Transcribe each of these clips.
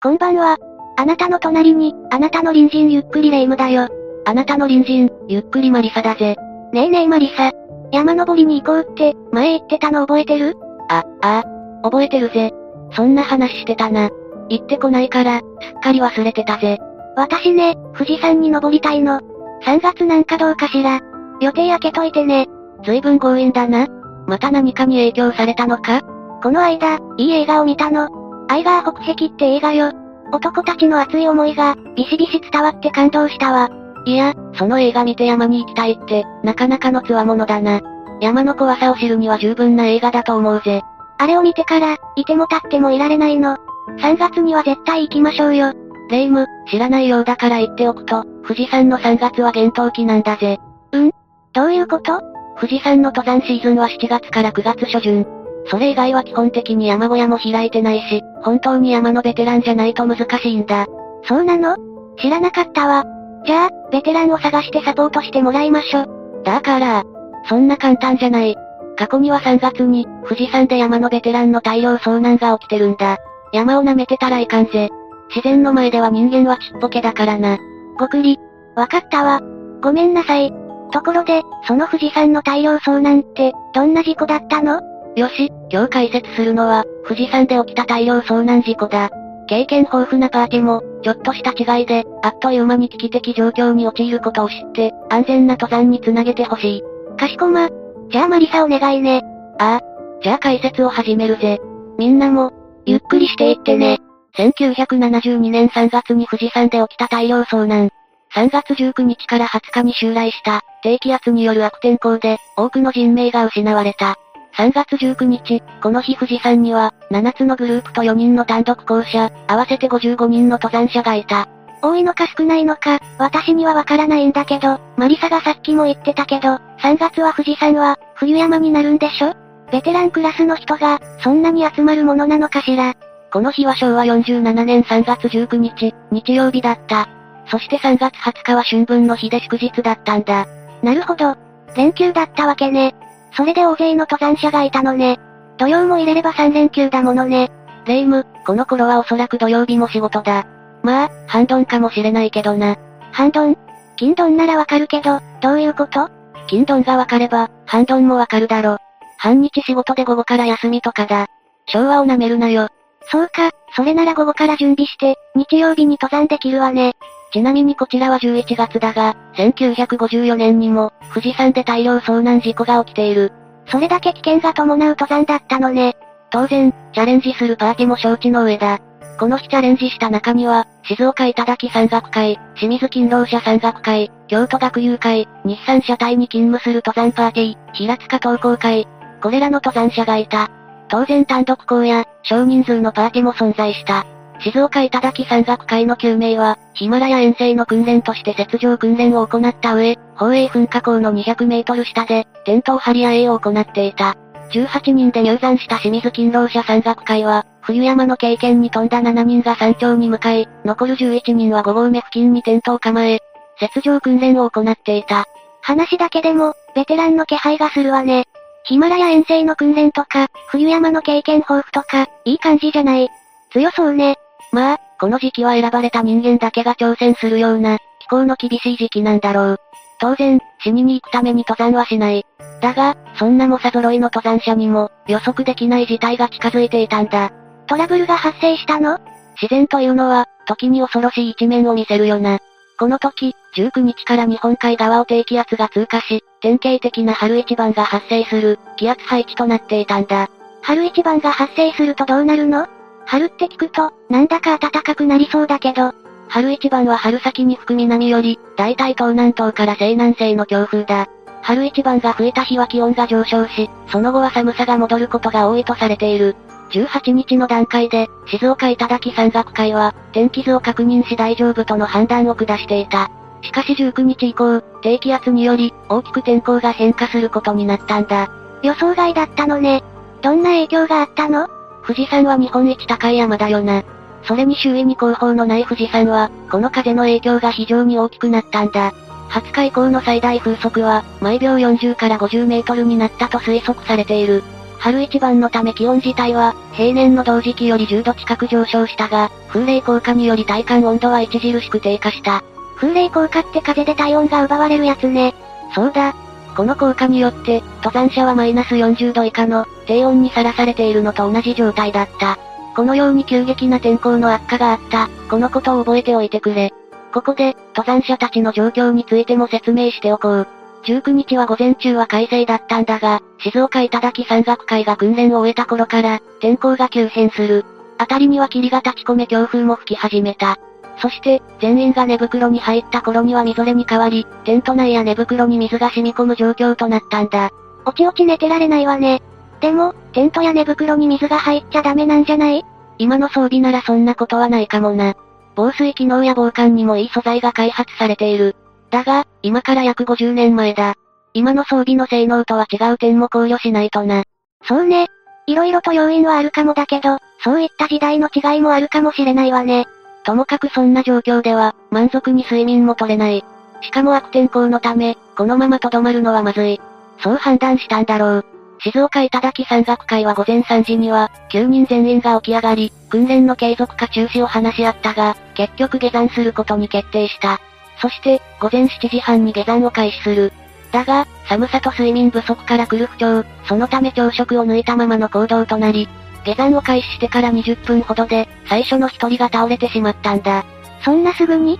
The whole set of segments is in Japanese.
こんばんは。あなたの隣に、あなたの隣人ゆっくりレ夢ムだよ。あなたの隣人、ゆっくりマリサだぜ。ねえねえマリサ。山登りに行こうって、前言ってたの覚えてる？あ、ああ、覚えてるぜ。そんな話してたな。行ってこないから、すっかり忘れてたぜ。私ね、富士山に登りたいの。3月なんかどうかしら。予定開けといてね。随分強引だな。また何かに影響されたのか？この間、いい映画を見たの。アイガー北壁って映画よ。男たちの熱い思いが、ビシビシ伝わって感動したわ。いや、その映画見て山に行きたいって、なかなかの強者だな。山の怖さを知るには十分な映画だと思うぜ。あれを見てから、いても立ってもいられないの。3月には絶対行きましょうよ。レイム、知らないようだから言っておくと、富士山の3月は厳冬期なんだぜ。うん？どういうこと？富士山の登山シーズンは7月から9月初旬。それ以外は基本的に山小屋も開いてないし、本当に山のベテランじゃないと難しいんだ。そうなの？知らなかったわ。じゃあ、ベテランを探してサポートしてもらいましょ。だから、そんな簡単じゃない。過去には3月に、富士山で山のベテランの大量遭難が起きてるんだ。山を舐めてたらいかんぜ。自然の前では人間はちっぽけだからな。ごくり。わかったわ。ごめんなさい。ところで、その富士山の大量遭難って、どんな事故だったの？よし、今日解説するのは、富士山で起きた大量遭難事故だ。経験豊富なパーティも、ちょっとした違いで、あっという間に危機的状況に陥ることを知って、安全な登山につなげてほしい。かしこま。じゃあマリサお願いね。ああ。じゃあ解説を始めるぜ。みんなも、ゆっくりしていってね。1972年3月に富士山で起きた大量遭難。3月19日から20日に襲来した、低気圧による悪天候で、多くの人命が失われた。3月19日、この日富士山には、7つのグループと4人の単独校舎、合わせて55人の登山者がいた。多いのか少ないのか、私にはわからないんだけど、マリサがさっきも言ってたけど、3月は富士山は、冬山になるんでしょ？ベテランクラスの人が、そんなに集まるものなのかしら？この日は昭和47年3月19日、日曜日だった。そして3月20日は春分の日で祝日だったんだ。なるほど。連休だったわけね。それで大勢の登山者がいたのね。土曜も入れれば3連休だものね。レイム、この頃はおそらく土曜日も仕事だ。まあ、半ドンかもしれないけどな。半ドン？金ドンならわかるけど、どういうこと？金ドンがわかれば、半ドンもわかるだろ。半日仕事で午後から休みとかだ。昭和を舐めるなよ。そうか、それなら午後から準備して、日曜日に登山できるわね。ちなみにこちらは11月だが、1954年にも、富士山で大量遭難事故が起きている。それだけ危険が伴う登山だったのね。当然、チャレンジするパーティも承知の上だ。この日チャレンジした中には、静岡頂山岳会、清水勤労者山岳会、京都学友会、日産車体に勤務する登山パーティー、平塚登校会、これらの登山者がいた。当然単独校や、少人数のパーティも存在した。静岡頂山岳会の救命は、ヒマラヤ遠征の訓練として雪上訓練を行った上、宝永噴火口の200メートル下で、テントを張り合いを行っていた。18人で入山した清水勤労者山岳会は、冬山の経験に富んだ7人が山頂に向かい、残る11人は5合目付近にテントを構え、雪上訓練を行っていた。話だけでも、ベテランの気配がするわね。ヒマラヤ遠征の訓練とか、冬山の経験豊富とか、いい感じじゃない。強そうね。まあ、この時期は選ばれた人間だけが挑戦するような、気候の厳しい時期なんだろう。当然、死にに行くために登山はしない。だが、そんな猛者揃いの登山者にも、予測できない事態が近づいていたんだ。トラブルが発生したの？自然というのは、時に恐ろしい一面を見せるよな。この時、19日から日本海側を低気圧が通過し、典型的な春一番が発生する、気圧配置となっていたんだ。春一番が発生するとどうなるの？春って聞くと、なんだか暖かくなりそうだけど、春一番は春先に吹く南より、大体東南東から西南西の強風だ。春一番が吹いた日は気温が上昇し、その後は寒さが戻ることが多いとされている。18日の段階で、静岡頂山岳会は、天気図を確認し大丈夫との判断を下していた。しかし19日以降、低気圧により、大きく天候が変化することになったんだ。予想外だったのね。どんな影響があったの？富士山は日本一高い山だよな。それに周囲に後方のない富士山は、この風の影響が非常に大きくなったんだ。20日以降の最大風速は、毎秒40から50メートルになったと推測されている。春一番のため気温自体は、平年の同時期より10度近く上昇したが、風冷効果により体感温度は著しく低下した。風冷効果って風で体温が奪われるやつね。そうだ。この効果によって、登山者はマイナス40度以下の低温にさらされているのと同じ状態だった。このように急激な天候の悪化があった、このことを覚えておいてくれ。ここで、登山者たちの状況についても説明しておこう。19日は午前中は快晴だったんだが、静岡頂山岳会が訓練を終えた頃から、天候が急変する。辺りには霧が立ち込め強風も吹き始めた。そして、全員が寝袋に入った頃にはみぞれに変わり、テント内や寝袋に水が染み込む状況となったんだ。おちおち寝てられないわね。でも、テントや寝袋に水が入っちゃダメなんじゃない？今の装備ならそんなことはないかもな。防水機能や防寒にもいい素材が開発されている。だが、今から約50年前だ。今の装備の性能とは違う点も考慮しないとな。そうね。色々と要因はあるかもだけど、そういった時代の違いもあるかもしれないわね。ともかくそんな状況では、満足に睡眠も取れない。しかも悪天候のため、このままとどまるのはまずい。そう判断したんだろう。静岡頂山岳会は午前3時には、9人全員が起き上がり、訓練の継続か中止を話し合ったが、結局下山することに決定した。そして、午前7時半に下山を開始する。だが、寒さと睡眠不足から来る不調、そのため朝食を抜いたままの行動となり、下山を開始してから20分ほどで、最初の一人が倒れてしまったんだ。そんなすぐに？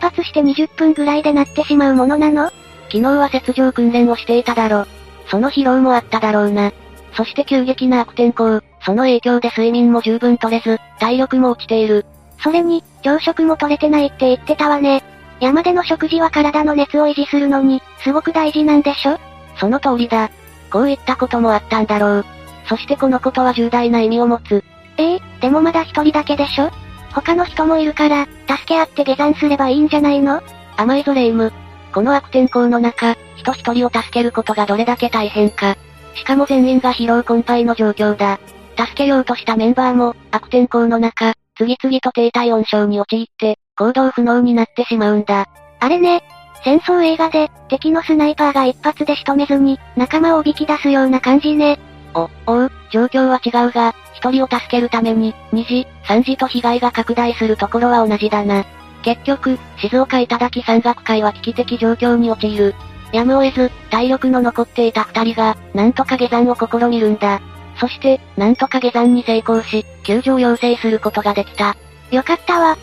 出発して20分ぐらいでなってしまうものなの？昨日は雪上訓練をしていただろ。その疲労もあっただろうな。そして急激な悪天候、その影響で睡眠も十分取れず、体力も落ちている。それに、朝食も取れてないって言ってたわね。山での食事は体の熱を維持するのに、すごく大事なんでしょ？その通りだ。こういったこともあったんだろう。そしてこのことは重大な意味を持つ。ええー、でもまだ一人だけでしょ？他の人もいるから、助け合って下山すればいいんじゃないの？甘いぞレイム。この悪天候の中、人一人を助けることがどれだけ大変か。しかも全員が疲労困憊の状況だ。助けようとしたメンバーも、悪天候の中、次々と低体温症に陥って、行動不能になってしまうんだ。あれね、戦争映画で、敵のスナイパーが一発で仕留めずに、仲間をおびき出すような感じね。お、おう、状況は違うが、一人を助けるために、二次、三次と被害が拡大するところは同じだな。結局、静岡頂山岳会は危機的状況に陥る。やむを得ず、体力の残っていた二人が、なんとか下山を試みるんだ。そして、なんとか下山に成功し、救助を要請することができた。よかったわ。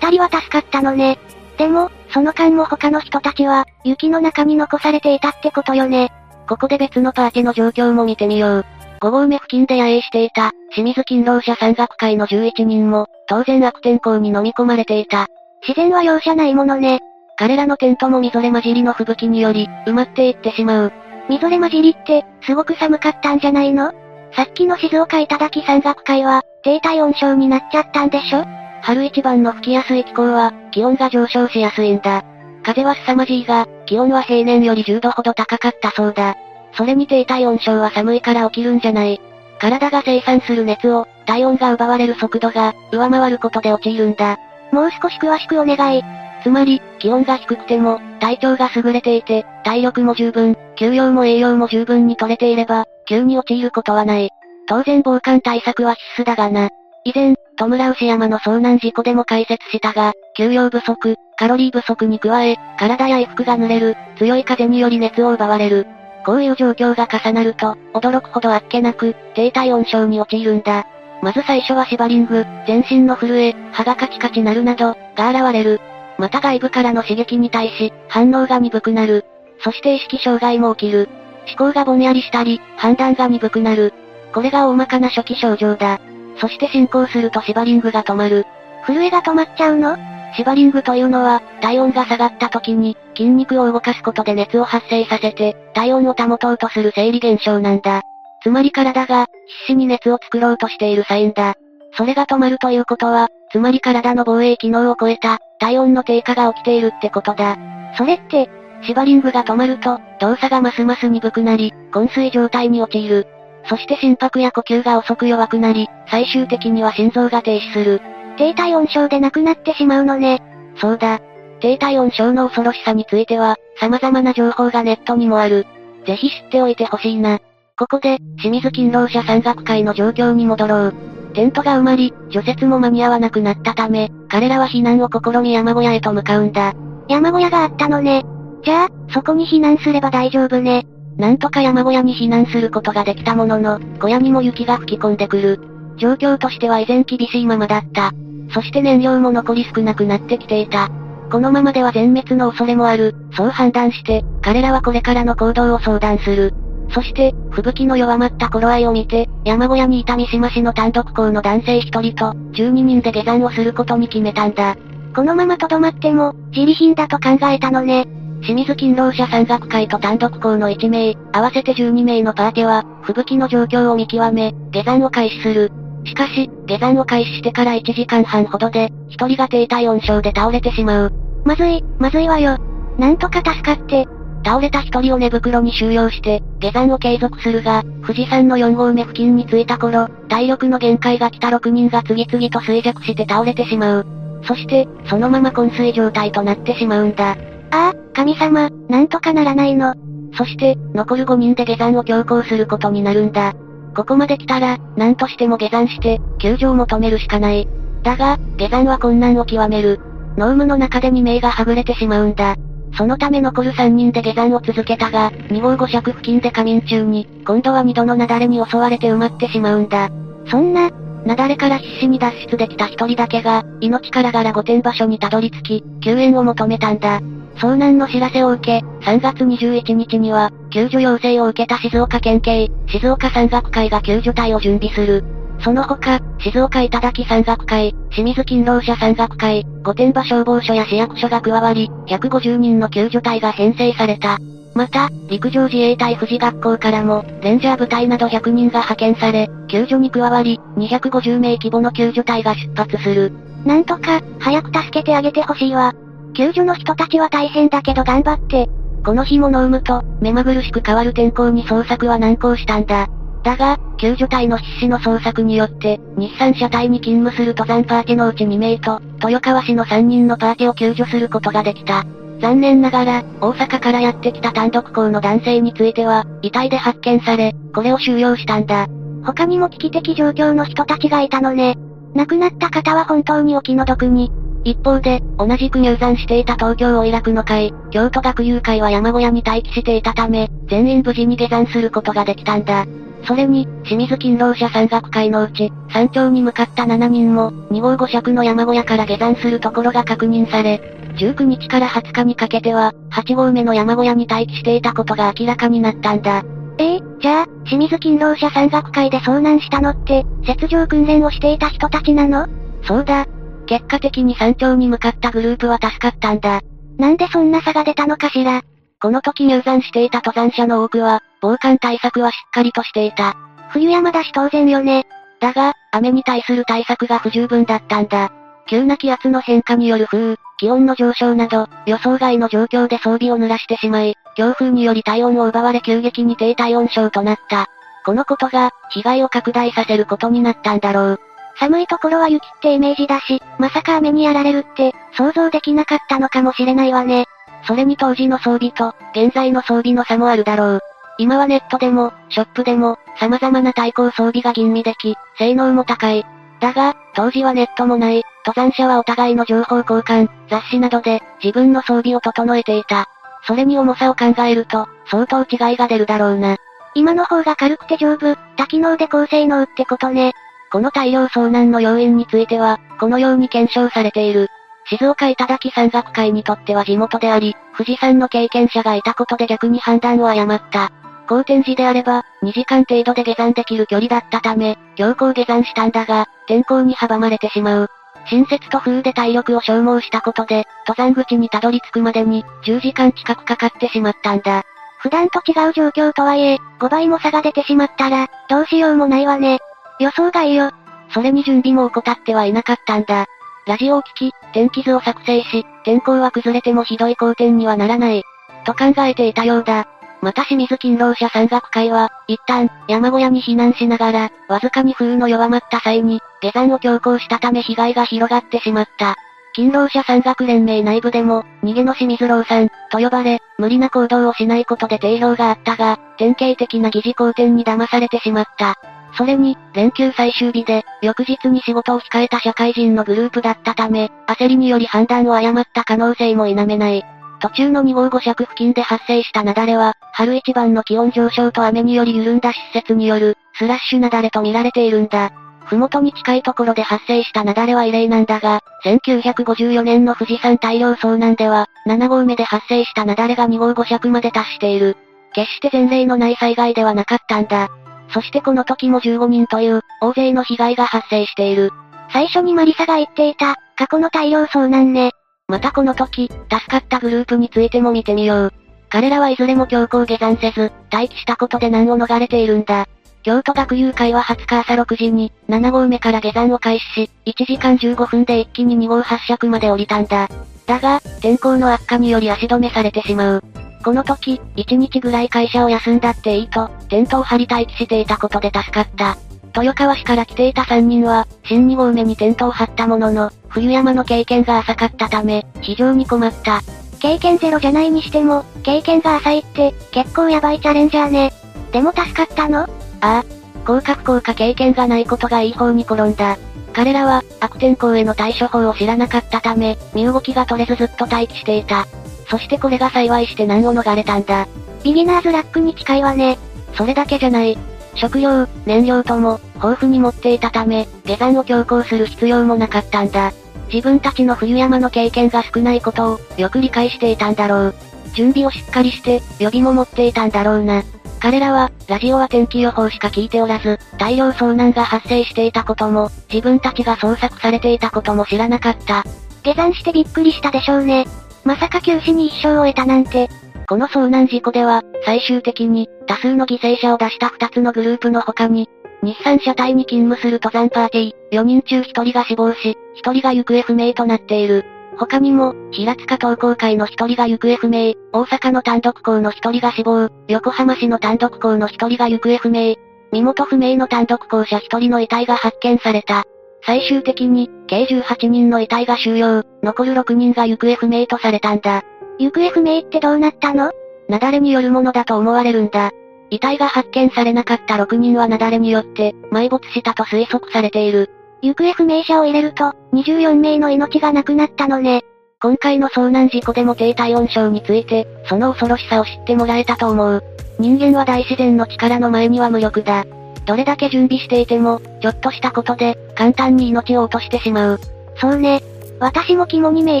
二人は助かったのね。でも、その間も他の人たちは、雪の中に残されていたってことよね。ここで別のパーティの状況も見てみよう。5合目付近で野営していた、清水勤労者山岳会の11人も、当然悪天候に飲み込まれていた。自然は容赦ないものね。彼らのテントもみぞれ混じりの吹雪により、埋まっていってしまう。みぞれ混じりって、すごく寒かったんじゃないの？さっきの静岡頂山岳会は、低体温症になっちゃったんでしょ？春一番の吹きやすい気候は、気温が上昇しやすいんだ。風は凄まじいが、気温は平年より10度ほど高かったそうだ。それに低体温症は寒いから起きるんじゃない。体が生産する熱を、体温が奪われる速度が、上回ることで陥るんだ。もう少し詳しくお願い。つまり、気温が低くても、体調が優れていて、体力も十分、休養も栄養も十分に取れていれば、急に陥ることはない。当然防寒対策は必須だがな。以前、トムラウシ山の遭難事故でも解説したが、休養不足、カロリー不足に加え、体や衣服が濡れる、強い風により熱を奪われる。こういう状況が重なると、驚くほどあっけなく、低体温症に陥るんだ。まず最初はシバリング、全身の震え、歯がカチカチなるなど、が現れる。また外部からの刺激に対し、反応が鈍くなる。そして意識障害も起きる。思考がぼんやりしたり、判断が鈍くなる。これが大まかな初期症状だ。そして進行するとシバリングが止まる。震えが止まっちゃうの？シバリングというのは、体温が下がった時に、筋肉を動かすことで熱を発生させて、体温を保とうとする生理現象なんだ。つまり体が、必死に熱を作ろうとしているサインだ。それが止まるということは、つまり体の防衛機能を超えた、体温の低下が起きているってことだ。それって、シバリングが止まると、動作がますます鈍くなり、昏睡状態に陥る。そして心拍や呼吸が遅く弱くなり、最終的には心臓が停止する。低体温症で亡くなってしまうのね。そうだ。低体温症の恐ろしさについては、様々な情報がネットにもある。ぜひ知っておいてほしいな。ここで、清水勤労者山岳会の状況に戻ろう。テントが埋まり、除雪も間に合わなくなったため、彼らは避難を試み山小屋へと向かうんだ。山小屋があったのね。じゃあ、そこに避難すれば大丈夫ね。なんとか山小屋に避難することができたものの、小屋にも雪が吹き込んでくる。状況としては依然厳しいままだった。そして燃料も残り少なくなってきていた。このままでは全滅の恐れもある、そう判断して、彼らはこれからの行動を相談する。そして、吹雪の弱まった頃合いを見て、山小屋にいた三島市の単独校の男性一人と、12人で下山をすることに決めたんだ。このままとどまっても、自利品だと考えたのね。清水勤労者山岳会と単独校の1名、合わせて12名のパーティは、吹雪の状況を見極め、下山を開始する。しかし、下山を開始してから1時間半ほどで、1人が低体温症で倒れてしまう。まずい、まずいわよ。なんとか助かって。倒れた1人を寝袋に収容して、下山を継続するが、富士山の4合目付近に着いた頃、体力の限界が来た6人が次々と衰弱して倒れてしまう。そして、そのまま昏睡状態となってしまうんだ。ああ、神様、なんとかならないの。そして、残る5人で下山を強行することになるんだ。ここまで来たら、何としても下山して、救助を求めるしかない。だが、下山は困難を極める。濃霧の中で2名がはぐれてしまうんだ。そのため残る3人で下山を続けたが、2号5尺付近で仮眠中に、今度は2度の雪崩に襲われて埋まってしまうんだ。そんな、雪崩から必死に脱出できた一人だけが、命からがら御殿場所にたどり着き、救援を求めたんだ。遭難の知らせを受け、3月21日には、救助要請を受けた静岡県警、静岡山岳会が救助隊を準備する。その他、静岡頂山岳会、清水勤労者山岳会、御殿場消防署や市役所が加わり、150人の救助隊が編成された。また、陸上自衛隊富士学校からも、レンジャー部隊など100人が派遣され、救助に加わり、250名規模の救助隊が出発する。なんとか、早く助けてあげてほしいわ。救助の人たちは大変だけど頑張って。この日もノームと、目まぐるしく変わる天候に捜索は難航したんだ。だが、救助隊の必死の捜索によって、日産車隊に勤務する登山パーティのうち2名と、豊川市の3人のパーティを救助することができた。残念ながら、大阪からやってきた単独校の男性については、遺体で発見され、これを収容したんだ。他にも危機的状況の人たちがいたのね。亡くなった方は本当にお気の毒に。一方で、同じく入山していた東京オイラクの会、京都学友会は山小屋に待機していたため、全員無事に下山することができたんだ。それに、清水勤労者山岳会のうち、山頂に向かった7人も、2号5尺の山小屋から下山するところが確認され、19日から20日にかけては、8号目の山小屋に待機していたことが明らかになったんだ。ええー、じゃあ、清水勤労者山岳会で遭難したのって、雪上訓練をしていた人たちなの？そうだ。結果的に山頂に向かったグループは助かったんだ。なんでそんな差が出たのかしらこの時入山していた登山者の多くは、防寒対策はしっかりとしていた。冬山だし当然よね。だが、雨に対する対策が不十分だったんだ。急な気圧の変化による風、気温の上昇など、予想外の状況で装備を濡らしてしまい、強風により体温を奪われ急激に低体温症となった。このことが、被害を拡大させることになったんだろう。寒いところは雪ってイメージだし、まさか雨にやられるって、想像できなかったのかもしれないわね。それに当時の装備と、現在の装備の差もあるだろう。今はネットでも、ショップでも、様々な対抗装備が吟味でき、性能も高い。だが、当時はネットもない、登山者はお互いの情報交換、雑誌などで、自分の装備を整えていた。それに重さを考えると、相当違いが出るだろうな。今の方が軽くて丈夫、多機能で高性能ってことね。この大量遭難の要因については、このように検証されている。静岡頂山岳会にとっては地元であり、富士山の経験者がいたことで逆に判断を誤った。高天寺であれば、2時間程度で下山できる距離だったため、強行下山したんだが、天候に阻まれてしまう。新雪と風で体力を消耗したことで、登山口にたどり着くまでに、10時間近くかかってしまったんだ。普段と違う状況とはいえ、5倍も差が出てしまったら、どうしようもないわね。予想外よ。それに準備も怠ってはいなかったんだ。ラジオを聞き、天気図を作成し、天候は崩れてもひどい好天にはならない。と考えていたようだ。また清水勤労者山岳会は、一旦、山小屋に避難しながら、わずかに風の弱まった際に、下山を強行したため被害が広がってしまった。勤労者山岳連盟内部でも、逃げの清水郎さん、と呼ばれ、無理な行動をしないことで定評があったが、典型的な疑似好転に騙されてしまった。それに、連休最終日で、翌日に仕事を控えた社会人のグループだったため、焦りにより判断を誤った可能性も否めない。途中の2号5尺付近で発生した雪崩は、春一番の気温上昇と雨により緩んだ施設による、スラッシュ雪崩と見られているんだ。ふもとに近いところで発生した雪崩は異例なんだが、1954年の富士山大量遭難では、7号目で発生した雪崩が2号5尺まで達している。決して前例のない災害ではなかったんだ。そしてこの時も15人という、大勢の被害が発生している。最初にマリサが言っていた、過去の大量遭難ね。またこの時、助かったグループについても見てみよう。彼らはいずれも強行下山せず、待機したことで難を逃れているんだ。京都学友会は20日朝6時に、7号目から下山を開始し、1時間15分で一気に2号発着まで降りたんだ。だが、天候の悪化により足止めされてしまう。この時、1日ぐらい会社を休んだっていいと、テントを張り待機していたことで助かった。豊川市から来ていた3人は、新2号目にテントを張ったものの、冬山の経験が浅かったため、非常に困った。経験ゼロじゃないにしても、経験が浅いって、結構やばいチャレンジャーね。でも助かったの？ああ、降格効果経験がないことがいい方に転んだ。彼らは、悪天候への対処法を知らなかったため、身動きが取れずずっと待機していた。そしてこれが幸いして難を逃れたんだ。ビギナーズラックに近いわね。それだけじゃない。食料、燃料とも、豊富に持っていたため、下山を強行する必要もなかったんだ。自分たちの冬山の経験が少ないことを、よく理解していたんだろう。準備をしっかりして、予備も持っていたんだろうな。彼らは、ラジオは天気予報しか聞いておらず、大量遭難が発生していたことも、自分たちが捜索されていたことも知らなかった。下山してびっくりしたでしょうね。まさか休止に一生を得たなんて。この遭難事故では、最終的に、多数の犠牲者を出した2つのグループの他に、日産車体に勤務する登山パーティー、4人中1人が死亡し、1人が行方不明となっている。他にも、平塚東工会の一人が行方不明、大阪の単独校の一人が死亡、横浜市の単独校の一人が行方不明、身元不明の単独校舎一人の遺体が発見された。最終的に、計18人の遺体が収容、残る6人が行方不明とされたんだ。行方不明ってどうなったの？雪崩によるものだと思われるんだ。遺体が発見されなかった6人は雪崩によって、埋没したと推測されている。行方不明者を入れると、24名の命がなくなったのね。今回の遭難事故でも低体温症について、その恐ろしさを知ってもらえたと思う。人間は大自然の力の前には無力だ。どれだけ準備していても、ちょっとしたことで、簡単に命を落としてしまう。そうね。私も肝に銘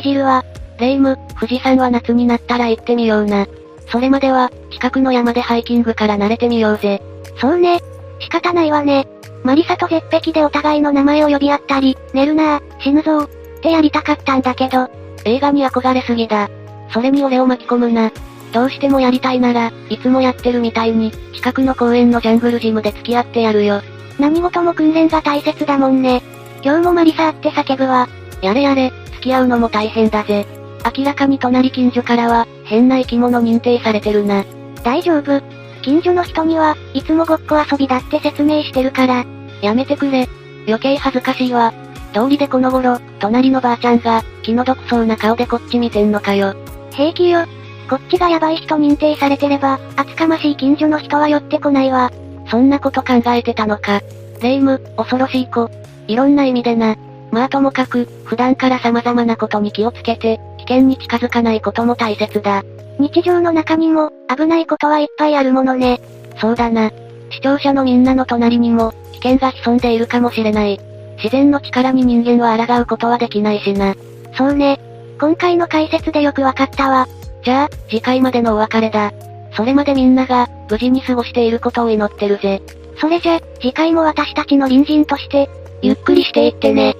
じるわ。レイム、富士山は夏になったら行ってみような。それまでは、近くの山でハイキングから慣れてみようぜ。そうね。仕方ないわね。マリサと絶壁でお互いの名前を呼び合ったり、寝るなぁ、死ぬぞー、ってやりたかったんだけど、映画に憧れすぎだ。それに俺を巻き込むな。どうしてもやりたいなら、いつもやってるみたいに、近くの公園のジャングルジムで付き合ってやるよ。何事も訓練が大切だもんね。今日もマリサーって叫ぶわ。やれやれ、付き合うのも大変だぜ。明らかに隣近所からは、変な生き物認定されてるな。大丈夫。近所の人には、いつもごっこ遊びだって説明してるから。やめてくれ。余計恥ずかしいわ。通りでこの頃、隣のばあちゃんが、気の毒そうな顔でこっち見てんのかよ。平気よ。こっちがヤバい人認定されてれば、厚かましい近所の人は寄ってこないわ。そんなこと考えてたのか。レイム、恐ろしい子。いろんな意味でな。まあともかく、普段から様々なことに気をつけて、危険に近づかないことも大切だ。日常の中にも、危ないことはいっぱいあるものね。そうだな。視聴者のみんなの隣にも、危険が潜んでいるかもしれない。自然の力に人間は抗うことはできないしな。そうね。今回の解説でよくわかったわ。じゃあ、次回までのお別れだ。それまでみんなが、無事に過ごしていることを祈ってるぜ。それじゃ、次回も私たちの隣人として、ゆっくりしていってね。